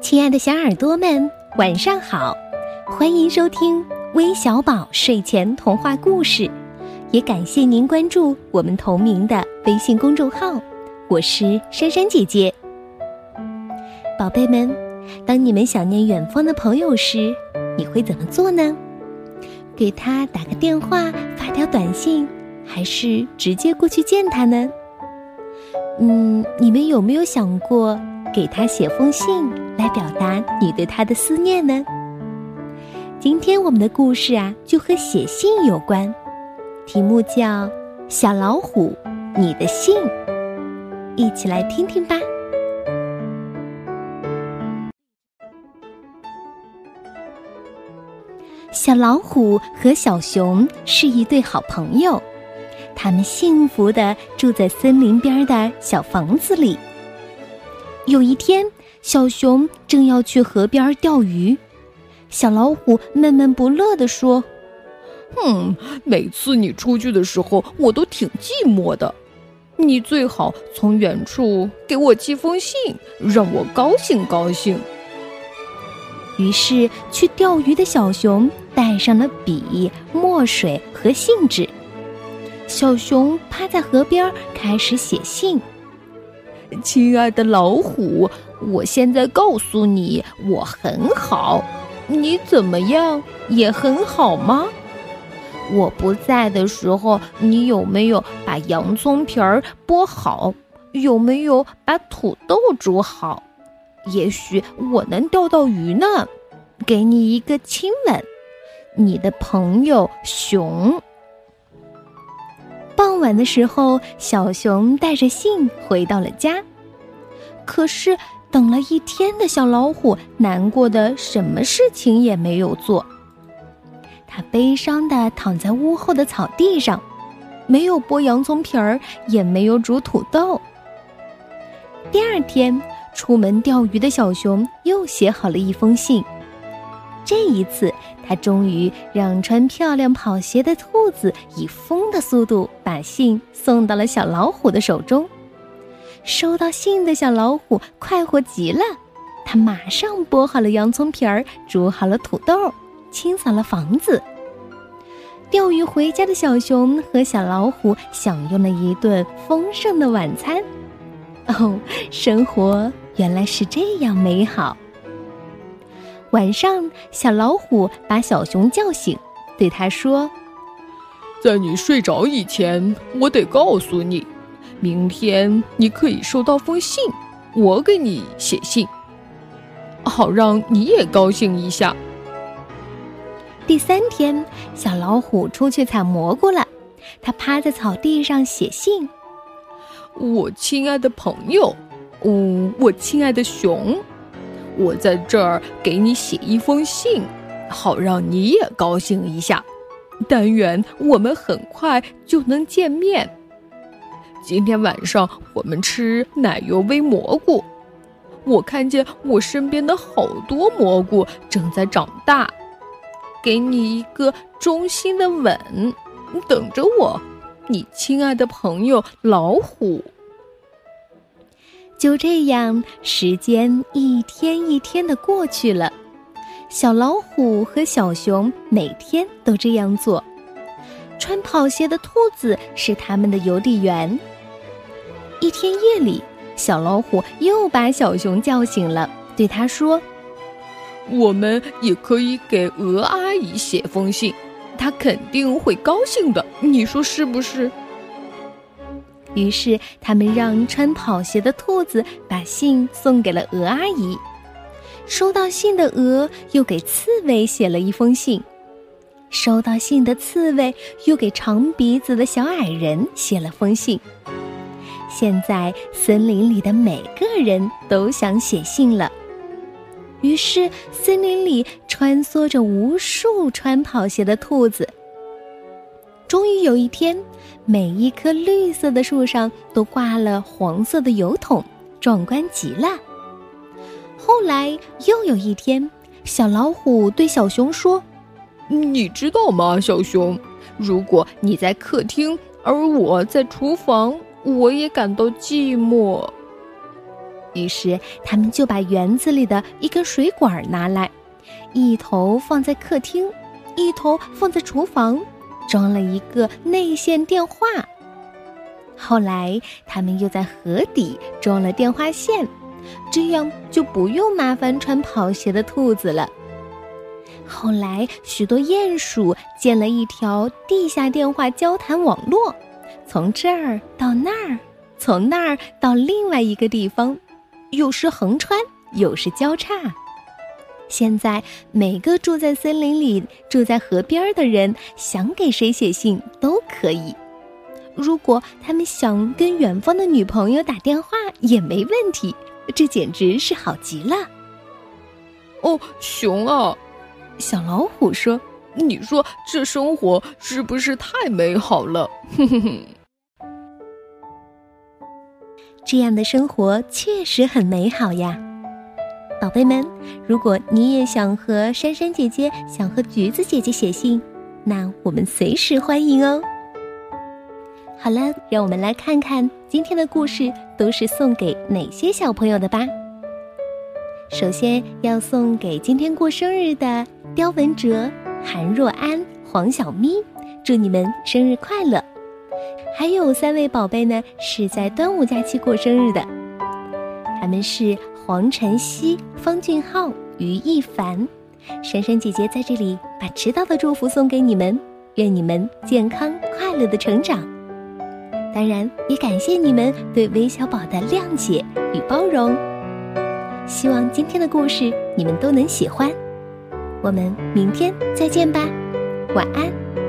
亲爱的小耳朵们，晚上好！欢迎收听微小宝睡前童话故事，也感谢您关注我们同名的微信公众号。我是珊珊姐姐。宝贝们，当你们想念远方的朋友时，你会怎么做呢？给他打个电话，发条短信，还是直接过去见他呢？嗯，你们有没有想过给他写封信来表达你对他的思念呢？今天我们的故事啊，就和写信有关，题目叫《小老虎，你的信》，一起来听听吧。小老虎和小熊是一对好朋友。他们幸福的住在森林边的小房子里。有一天，小熊正要去河边钓鱼，小老虎闷闷不乐地说：“哼，每次你出去的时候，我都挺寂寞的。你最好从远处给我寄封信，让我高兴高兴。”于是，去钓鱼的小熊带上了笔、墨水和信纸。小熊趴在河边开始写信。亲爱的老虎，我现在告诉你，我很好。你怎么样？也很好吗？我不在的时候，你有没有把洋葱皮儿剥好？有没有把土豆煮好？也许我能钓到鱼呢。给你一个亲吻，你的朋友熊。傍晚的时候，小熊带着信回到了家。可是等了一天的小老虎难过的什么事情也没有做。他悲伤的躺在屋后的草地上，没有剥洋葱皮儿，也没有煮土豆。第二天，出门钓鱼的小熊又写好了一封信。这一次，他终于让穿漂亮跑鞋的兔子以风的速度把信送到了小老虎的手中。收到信的小老虎快活极了，他马上剥好了洋葱皮儿，煮好了土豆，清扫了房子。钓鱼回家的小熊和小老虎享用了一顿丰盛的晚餐。哦，生活原来是这样美好。晚上，小老虎把小熊叫醒，对他说：“在你睡着以前，我得告诉你，明天你可以收到封信，我给你写信，好让你也高兴一下。”第三天，小老虎出去采蘑菇了，它趴在草地上写信：“我亲爱的朋友，嗯，我亲爱的熊。”我在这儿给你写一封信，好让你也高兴一下。但愿我们很快就能见面。今天晚上我们吃奶油煨蘑菇。我看见我身边的好多蘑菇正在长大。给你一个衷心的吻，等着我，你亲爱的朋友老虎。就这样，时间一天一天的过去了。小老虎和小熊每天都这样做。穿跑鞋的兔子是他们的邮递员。一天夜里，小老虎又把小熊叫醒了，对他说：“我们也可以给鹅阿姨写封信，她肯定会高兴的。你说是不是？”于是，他们让穿跑鞋的兔子把信送给了鹅阿姨。收到信的鹅又给刺猬写了一封信。收到信的刺猬又给长鼻子的小矮人写了封信。现在，森林里的每个人都想写信了。于是，森林里穿梭着无数穿跑鞋的兔子。终于有一天，每一棵绿色的树上都挂了黄色的油桶，壮观极了。后来又有一天，小老虎对小熊说：“你知道吗，小熊？如果你在客厅，而我在厨房，我也感到寂寞。”于是他们就把园子里的一根水管拿来，一头放在客厅，一头放在厨房，装了一个内线电话。后来他们又在河底装了电话线，这样就不用麻烦穿跑鞋的兔子了。后来许多鼹鼠建了一条地下电话交谈网络，从这儿到那儿，从那儿到另外一个地方。有时横穿，有时交叉。现在每个住在森林里、住在河边的人，想给谁写信都可以。如果他们想跟远方的女朋友打电话，也没问题。这简直是好极了。哦，熊啊，小老虎说：“你说这生活是不是太美好了？”哼哼哼。这样的生活确实很美好呀，宝贝们，如果你也想和珊珊姐姐、想和橘子姐姐写信，那我们随时欢迎哦。好了，让我们来看看今天的故事都是送给哪些小朋友的吧。首先要送给今天过生日的刁文哲、韩若安、黄小咪，祝你们生日快乐！还有三位宝贝呢，是在端午假期过生日的，他们是黄晨曦、方俊浩、于一凡。珊珊姐姐在这里把迟到的祝福送给你们，愿你们健康快乐的成长。当然，也感谢你们对微小宝的谅解与包容。希望今天的故事你们都能喜欢。我们明天再见吧，晚安。